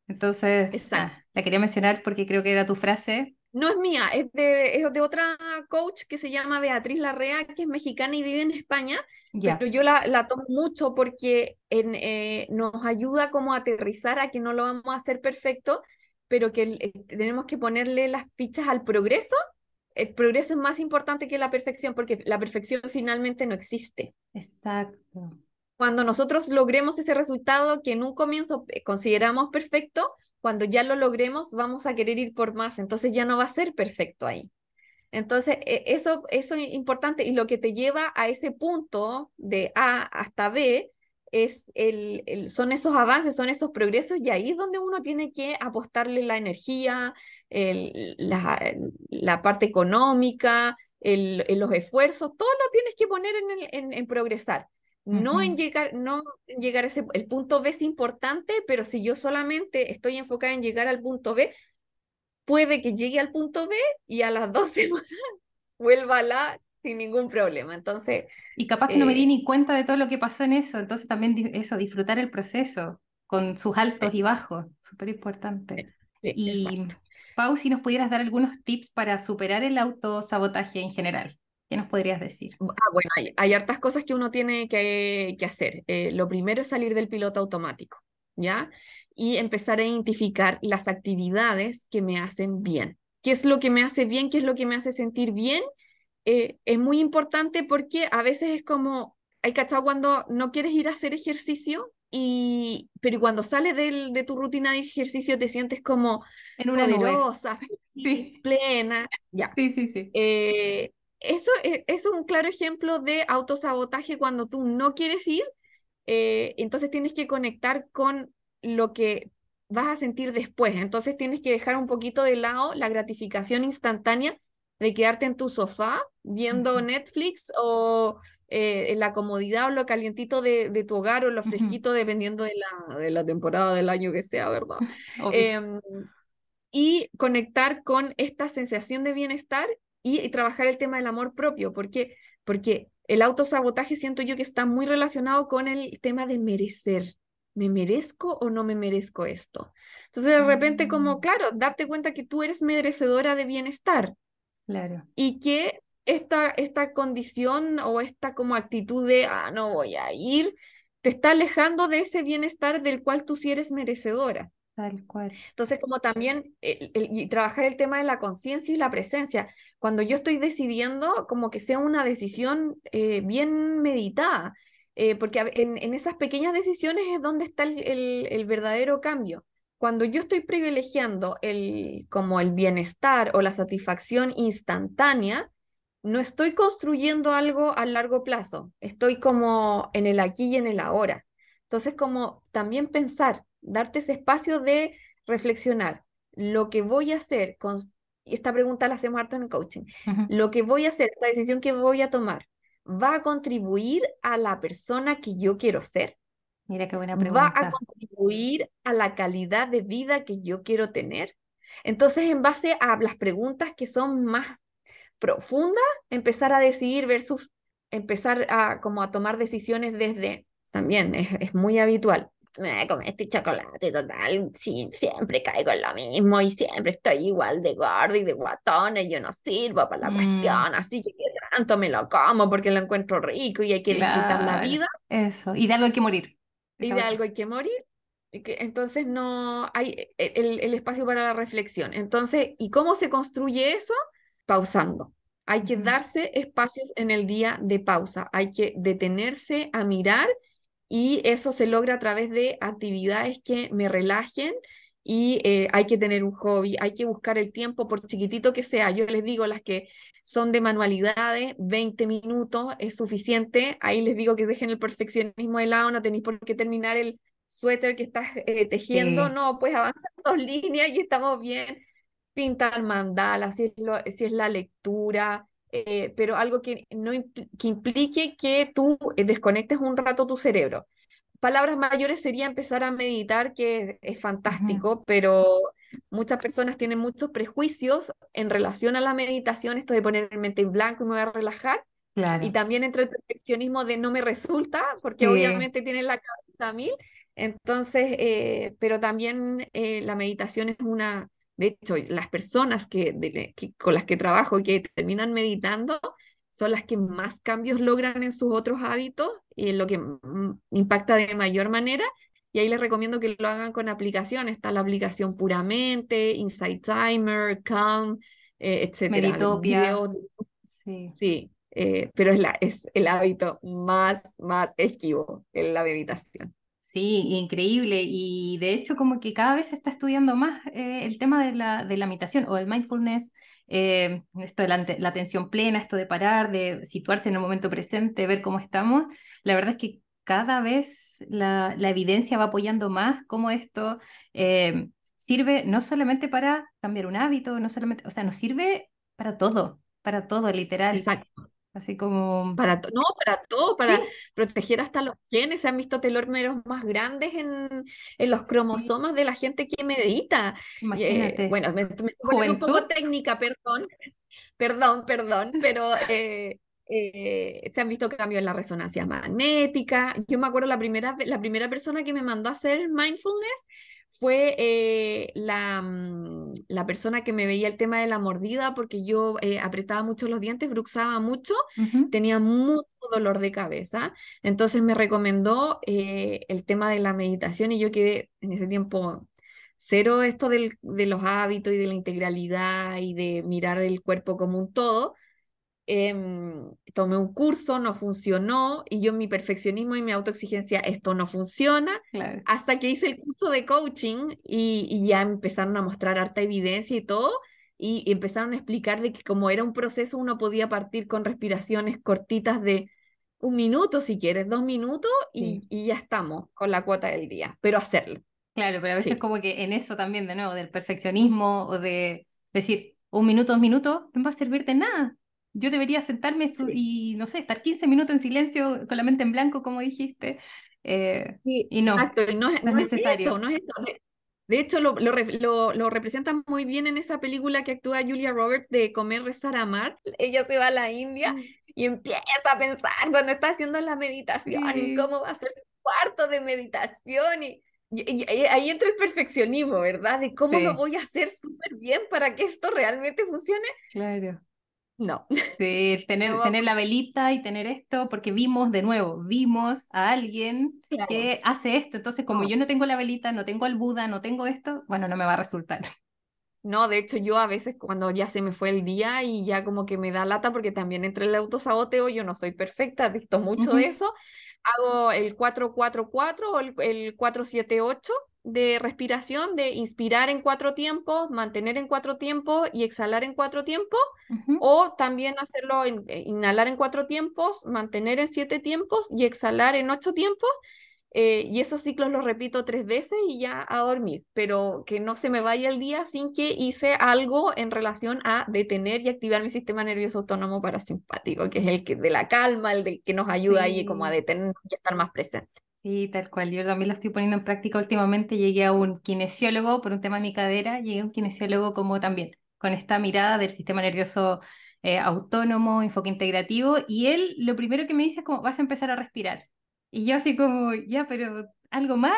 Entonces, ah, la quería mencionar porque creo que era tu frase. No es mía, es de, es de otra coach que se llama Beatriz Larrea, que es mexicana y vive en España, pero yo la, la, tomo mucho porque en, eh, nos ayuda como a aterrizar a que no lo vamos a hacer perfecto, pero que eh, tenemos que ponerle las fichas al progreso. El progreso es más importante que la perfección porque la perfección finalmente no existe. Exacto. Cuando nosotros logremos ese resultado que en un comienzo eh, consideramos perfecto, cuando ya lo logremos vamos a querer ir por más, entonces ya no va a ser perfecto ahí. Entonces, e, eso, eso es importante y lo que te lleva a ese punto de A hasta B es el, son esos avances, son esos progresos y ahí es donde uno tiene que apostarle la energía, el, la, la, parte económica, el, los esfuerzos, todo lo tienes que poner en, el, en, en progresar. No en llegar, no en llegar a ese, el punto B es importante, pero si yo solamente estoy enfocada en llegar al punto B, puede que llegue al punto B y a las [LAUGHS] dos semanas vuelva a la sin ningún problema. Entonces. Y capaz que no me di eh ni cuenta de todo lo que pasó en eso. Entonces también eso, disfrutar el proceso con sus altos y bajos, súper importante. y Pau, si nos pudieras dar algunos tips para superar el autosabotaje en general. ¿Qué nos podrías decir? Ah, bueno, hay, hartas cosas que uno tiene que, hacer. Eh, lo primero es salir del piloto automático, ¿ya? Y empezar a identificar las actividades que me hacen bien. ¿Qué es lo que me hace bien? ¿Qué es lo que me hace sentir bien? Eh, es muy importante porque a veces es como, hay cachado cuando no quieres ir a hacer ejercicio, y, pero cuando sales del, de tu rutina de ejercicio te sientes como en una poderosa, [LAUGHS] sí. plena. Ya. Sí, sí, sí. Eh, eso e, es, un claro ejemplo de autosabotaje cuando tú no quieres ir, eh, entonces tienes que conectar con lo que vas a sentir después. Entonces tienes que dejar un poquito de lado la gratificación instantánea de quedarte en tu sofá viendo Netflix o eh, la comodidad o lo calientito de, de tu hogar o lo fresquito dependiendo de la, de la temporada del año que sea, ¿verdad? [LAUGHS] y conectar con esta sensación de bienestar y, trabajar el tema del amor propio, porque, porque el autosabotaje siento yo que está muy relacionado con el tema de merecer. ¿Me merezco o no me merezco esto? Entonces, de repente, como, mm. claro, darte cuenta que tú eres merecedora de bienestar. Claro. Y que esta, esta condición o esta como actitud de, ah, no voy a ir, te está alejando de ese bienestar del cual tú sí eres merecedora. Tal cual. Entonces, como también y trabajar el tema de la conciencia y la presencia. Cuando yo estoy decidiendo, como que sea una decisión eh, bien meditada, eh, porque en, en, esas pequeñas decisiones es donde está el, el, verdadero cambio. Cuando yo estoy privilegiando el, como el bienestar o la satisfacción instantánea, no estoy construyendo algo a largo plazo, estoy como en el aquí y en el ahora. Entonces, como también pensar, darte ese espacio de reflexionar. Lo que voy a hacer, con, esta pregunta la hacemos harto en el coaching, lo que voy a hacer, esta decisión que voy a tomar, ¿va a contribuir a la persona que yo quiero ser? Mira qué buena pregunta. ¿Va a contribuir a la calidad de vida que yo quiero tener? Entonces, en base a las preguntas que son más profundas, empezar a decidir versus empezar a como a tomar decisiones desde, también es, es muy habitual, me comí este chocolate total, sí, siempre caigo en lo mismo y siempre estoy igual de gordo y de guatón y yo no sirvo para la mm. cuestión, así que qué tanto me lo como porque lo encuentro rico y hay que disfrutar la vida. Eso, y de algo hay que morir. Y de algo hay que morir. Entonces no hay e, el, el, espacio para la reflexión. Entonces, ¿y cómo se construye eso? Pausando. Hay que darse espacios en el día de pausa. Hay que detenerse a mirar y eso se logra a través de actividades que me relajen y eh, hay que tener un hobby, hay que buscar el tiempo por chiquitito que sea. Yo les digo, las que son de manualidades, 20 minutos es suficiente. Ahí les digo que dejen el perfeccionismo de lado, no tenéis por qué terminar el suéter que estás eh, tejiendo, no, pues avanzar [LAUGHS] dos líneas y estamos bien. Pintar mandalas, si si es la lectura, eh, pero algo que, no que implique que tú eh, desconectes un rato tu cerebro. Palabras mayores sería empezar a meditar, que es fantástico, pero muchas personas tienen muchos prejuicios en relación a la meditación, esto de poner el mente en blanco y me voy a relajar. Y también entre el perfeccionismo de no me resulta, porque obviamente tienen la cabeza a mil. Entonces, eh, pero también la meditación es una, de hecho, las personas que, con las que trabajo que terminan meditando son las que más cambios logran en sus otros hábitos y en lo que impacta de mayor manera. Y ahí les recomiendo que lo hagan con aplicaciones. Está la aplicación Puramente, Insight Timer, Calm, eh, etc. Meditopia. Sí. sí eh, pero es, la, es el hábito más, más esquivo, en la meditación. Sí, increíble. Y de hecho, como que cada vez se está estudiando más eh, el tema de la, de la meditación o el mindfulness, eh, esto de la, atención plena, esto de parar, de situarse en el momento presente, ver cómo estamos. La verdad es que cada vez la, la evidencia va apoyando más cómo esto eh, sirve no solamente para cambiar un hábito, no solamente, o sea, nos sirve para todo, para todo, literal. Exacto. Así como... Para no, para todo, para proteger hasta los genes. Se han visto telómeros más grandes en, en los cromosomas de la gente que medita. Eh, Imagínate. bueno, me, me un poco técnica, perdón. [LAUGHS] Perdón, perdón, pero eh, eh, se han visto cambios en la resonancia magnética. Yo me acuerdo la primera, la primera persona que me mandó a hacer mindfulness fue eh, la, mm, la, persona que me veía el tema de la mordida porque yo eh, apretaba mucho los dientes, bruxaba mucho, tenía mucho dolor de cabeza. Entonces me recomendó eh, el tema de la meditación y yo quedé en ese tiempo cero esto del, de los hábitos y de la integralidad y de mirar el cuerpo como un todo. Em, tomé un curso, no funcionó, y yo mi perfeccionismo y mi autoexigencia, esto no funciona, hasta que hice el curso de coaching y, ya empezaron a mostrar harta evidencia y todo, y, empezaron a explicar de que como era un proceso, uno podía partir con respiraciones cortitas de un minuto, si quieres, dos minutos, y, ya estamos con la cuota del día, pero hacerlo. Claro, pero a veces como que en eso también, de nuevo, del perfeccionismo o de decir, un minuto, dos minutos, no va a servir de nada yo debería sentarme y, no sé, estar 15 minutos en silencio con la mente en blanco, como dijiste. Eh, y no, exacto, y no, es, necesario. no es eso. De hecho, lo, lo, lo, lo, representan muy bien en esa película que actúa Julia Roberts de Comer, Rezar, Amar. Ella se va a la India mm. y empieza a pensar cuando está haciendo la meditación y cómo va a ser su cuarto de meditación y, ahí entra el perfeccionismo, ¿verdad? De cómo lo voy a hacer súper bien para que esto realmente funcione. Claro. No. [LAUGHS] Tener, tener la velita y tener esto, porque vimos de nuevo, vimos a alguien que hace esto. Entonces, como yo no tengo la velita, no tengo al Buda, no tengo esto, bueno, no me va a resultar. No, de hecho, yo a veces cuando ya se me fue el día y ya como que me da lata porque también entre el autosaboteo, yo no soy perfecta, visto mucho de eso. Hago el 444 o el, el 478 de respiración, de inspirar en cuatro tiempos, mantener en cuatro tiempos y exhalar en cuatro tiempos, o también hacerlo, en, eh, inhalar en cuatro tiempos, mantener en siete tiempos y exhalar en ocho tiempos. Eh, y esos ciclos los repito tres veces y ya a dormir, pero que no se me vaya el día sin que hice algo en relación a detener y activar mi sistema nervioso autónomo parasimpático, que es el que de la calma, el del que nos ayuda ahí como a detener y estar más presente. Sí, tal cual. Yo también lo estoy poniendo en práctica últimamente. Llegué a un kinesiólogo por un tema de mi cadera, llegué a un kinesiólogo como también, con esta mirada del sistema nervioso eh, autónomo, enfoque integrativo, y él lo primero que me dice es como, vas a empezar a respirar. Y yo así como, ya, pero algo más,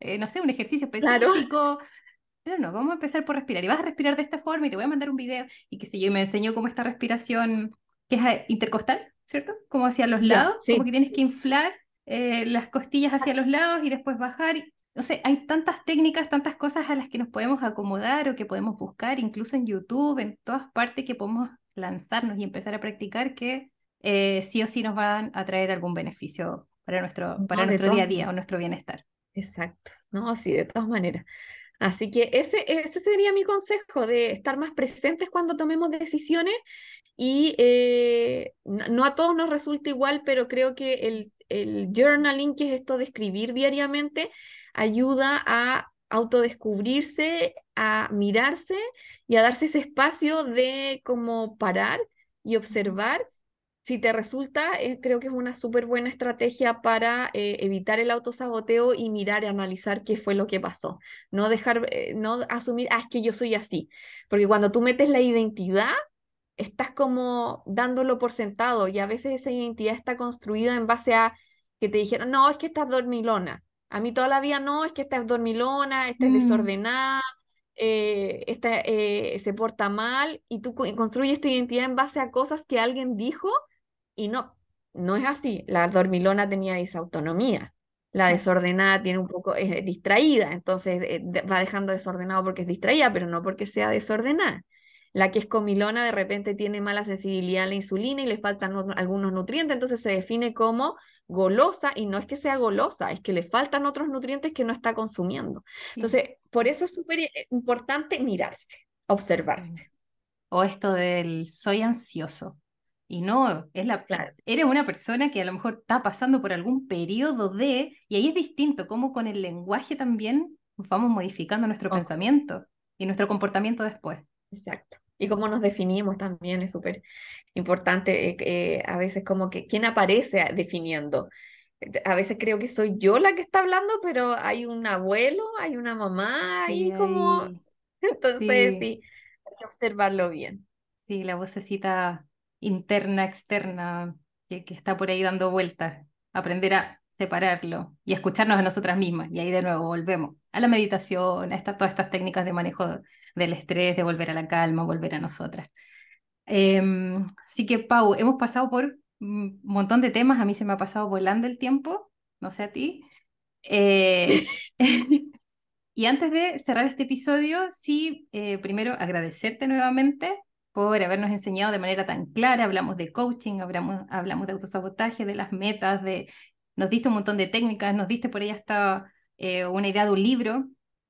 eh, no sé, un ejercicio específico. Pero no, vamos a empezar por respirar. Y vas a respirar de esta forma y te voy a mandar un video y qué sé yo, y me enseñó cómo esta respiración, que es eh, intercostal, ¿cierto? Como hacia los lados, como que tienes que inflar eh, las costillas hacia los lados y después bajar. No sé, hay tantas técnicas, tantas cosas a las que nos podemos acomodar o que podemos buscar, incluso en YouTube, en todas partes que podemos lanzarnos y empezar a practicar que eh, sí o sí nos van a traer algún beneficio para nuestro, para nuestro día a día o nuestro bienestar. Exacto, no, sí, de todas maneras. Así que ese, ese sería mi consejo de estar más presentes cuando tomemos decisiones y eh, no a todos nos resulta igual, pero creo que el el journaling, que es esto de escribir diariamente, ayuda a autodescubrirse, a mirarse y a darse ese espacio de como parar y observar. Si te resulta, eh, creo que es una súper buena estrategia para eh, evitar el autosaboteo y mirar y analizar qué fue lo que pasó. No dejar, eh, no asumir, ah, es que yo soy así. Porque cuando tú metes la identidad, estás como dándolo por sentado y a veces esa identidad está construida en base a que te dijeron, no, es que estás dormilona. A mí todavía no, es que estás dormilona, esta es mm. desordenada, eh, esta, eh, se porta mal y tú construyes tu identidad en base a cosas que alguien dijo y no, no es así. La dormilona tenía disautonomía. La desordenada tiene un poco, es distraída, entonces eh, va dejando desordenado porque es distraída, pero no porque sea desordenada. La que es comilona de repente tiene mala sensibilidad a la insulina y le faltan algunos nutrientes, entonces se define como golosa y no es que sea golosa, es que le faltan otros nutrientes que no está consumiendo. Entonces, por eso es súper eh, importante mirarse, observarse. O esto del soy ansioso. Y no, es la, eres una persona que a lo mejor está pasando por algún periodo de, y ahí es distinto, como con el lenguaje también vamos modificando nuestro pensamiento y nuestro comportamiento después. Exacto. Y cómo nos definimos también es súper importante. Eh, eh, a veces como que, ¿quién aparece definiendo? A veces creo que soy yo la que está hablando, pero hay un abuelo, hay una mamá, y como... [LAUGHS] Entonces, sí. hay que observarlo bien. Sí, la vocecita interna, externa, que, que está por ahí dando vueltas. Aprender a separarlo y escucharnos a nosotras mismas. Y ahí de nuevo volvemos a la meditación, a todas estas técnicas de manejo del estrés, de volver a la calma, volver a nosotras. Em, así que, Pau, hemos pasado por un montón de temas, a mí se me ha pasado volando el tiempo, no sé a ti. Eh, [LAUGHS] [LAUGHS] y antes de cerrar este episodio, sí, eh, primero agradecerte nuevamente por habernos enseñado de manera tan clara, hablamos de coaching, hablamos, hablamos de autosabotaje, de las metas, de nos diste un montón de técnicas, nos diste por ahí hasta eh, una idea de un libro.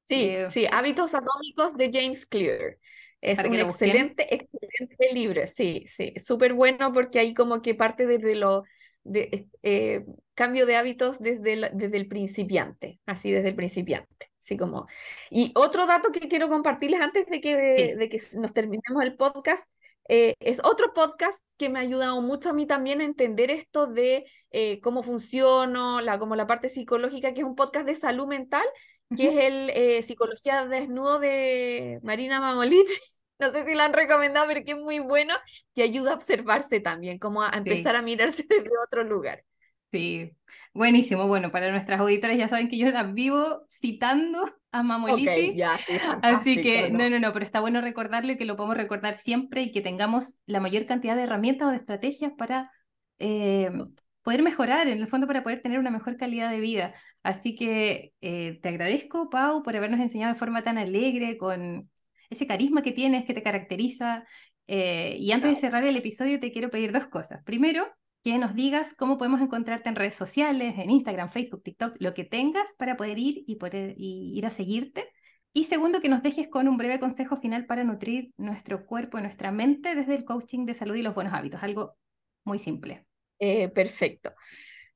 Sí, eh, sí, Hábitos Atómicos de James Clear. Es un excelente, excelente libro, sí, sí, súper bueno porque ahí como que parte desde lo, de, eh, cambio de hábitos desde el, desde el principiante, así desde el principiante, así como. Y otro dato que quiero compartirles antes de que, de que nos terminemos el podcast, eh, es otro podcast que me ha ayudado mucho a mí también a entender esto de eh, cómo funciona, la, como la parte psicológica, que es un podcast de salud mental, que es el eh, Psicología Desnudo de Marina Magoliti. [LAUGHS] No sé si lo han recomendado, pero que es muy bueno, que ayuda a observarse también, como a empezar a mirarse [LAUGHS] desde otro lugar. Sí, buenísimo. Bueno, para nuestras auditoras ya saben que yo la vivo citando a Mamoliti. ya, sí, [LAUGHS] Así que, ¿no? no, no, pero está bueno recordarlo y que lo podemos recordar siempre y que tengamos la mayor cantidad de herramientas o de estrategias para eh, poder mejorar, en el fondo para poder tener una mejor calidad de vida. Así que eh, te agradezco, Pau, por habernos enseñado de forma tan alegre, con ese carisma que tienes, que te caracteriza. Eh, y antes de cerrar el episodio, te quiero pedir dos cosas. Primero, que nos digas cómo podemos encontrarte en redes sociales, en Instagram, Facebook, TikTok, lo que tengas para poder ir y, poder, ir a seguirte. Y segundo, que nos dejes con un breve consejo final para nutrir nuestro cuerpo y nuestra mente desde el coaching de salud y los buenos hábitos. Algo muy simple. Eh, perfecto.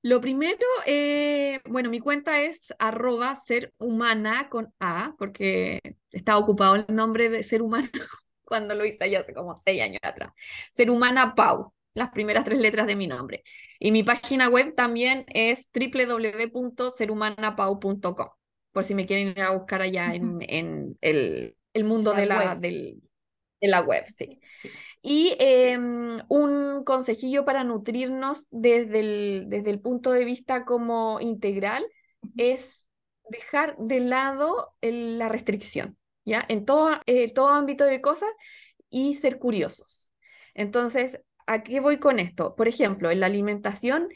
Lo primero, eh, bueno, mi cuenta es arroba ser humana con A, porque estaba ocupado el nombre de ser humano [LAUGHS] cuando lo hice ya hace como seis años atrás. Ser humana Pau, las primeras tres letras de mi nombre. Y mi página web también es www.serhumanapau.com, por si me quieren ir a buscar allá en, en el, el, mundo de la, del, de la web, sí. Y em, un consejillo para nutrirnos desde el, desde el punto de vista como integral es dejar de lado la restricción, ¿ya? En todo, eh, todo ámbito de cosas y ser curiosos. Entonces, ¿a qué voy con esto? Por ejemplo, en la alimentación,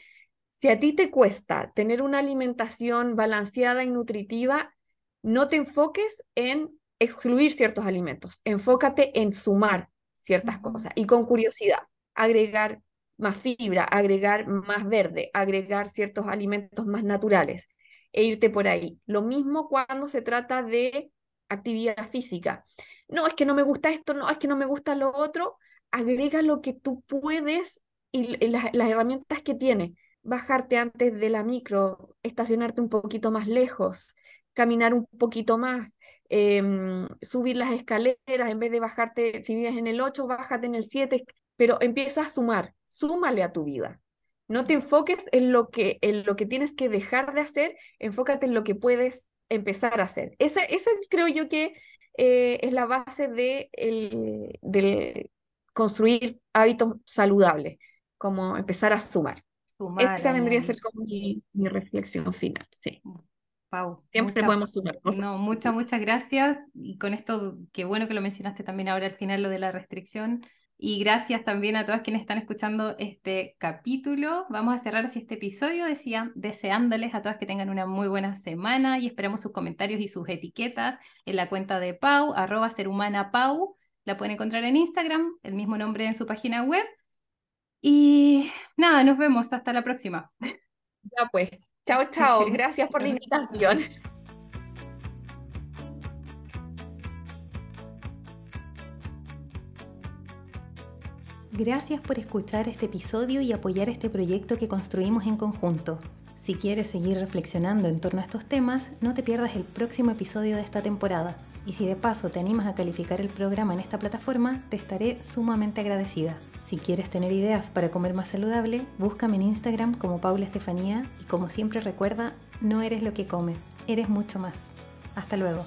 si a ti te cuesta tener una alimentación balanceada y nutritiva, no te enfoques en excluir ciertos alimentos, enfócate en sumar ciertas cosas y con curiosidad, agregar más fibra, agregar más verde, agregar ciertos alimentos más naturales e irte por ahí. Lo mismo cuando se trata de actividad física. No, es que no me gusta esto, no, es que no me gusta lo otro agrega lo que tú puedes y, las, herramientas que tiene. Bajarte antes de la micro, estacionarte un poquito más lejos, caminar un poquito más, em, subir las escaleras, en vez de bajarte, si vives en el 8, bájate en el 7, pero empieza a sumar, súmale a tu vida. No te enfoques en lo que, en lo que tienes que dejar de hacer, enfócate en lo que puedes empezar a hacer. Esa, esa creo yo que eh, es la base de el, del, construir hábitos saludables, como empezar a sumar. Esa vendría a ser como mi, reflexión final, sí. Pau, Siempre podemos sumar cosas. No, muchas, muchas gracias. Y con esto, qué bueno que lo mencionaste también ahora al final, lo de la restricción. Y gracias también a todas quienes están escuchando este capítulo. Vamos a cerrar así este episodio decía, deseándoles a todas que tengan una muy buena semana y esperamos sus comentarios y sus etiquetas en la cuenta de Pau, arroba serhumana Pau. La pueden encontrar en Instagram, el mismo nombre en su página web. Y nada, nos vemos. Hasta la próxima. Ya pues. Chao, [LAUGHS] chao. Gracias por la invitación. Gracias por escuchar este episodio y apoyar este proyecto que construimos en conjunto. Si quieres seguir reflexionando en torno a estos temas, no te pierdas el próximo episodio de esta temporada. Y si de paso te animas a calificar el programa en esta plataforma, te estaré sumamente agradecida. Si quieres tener ideas para comer más saludable, búscame en Instagram como Paula Estefanía y como siempre recuerda, no eres lo que comes, eres mucho más. Hasta luego.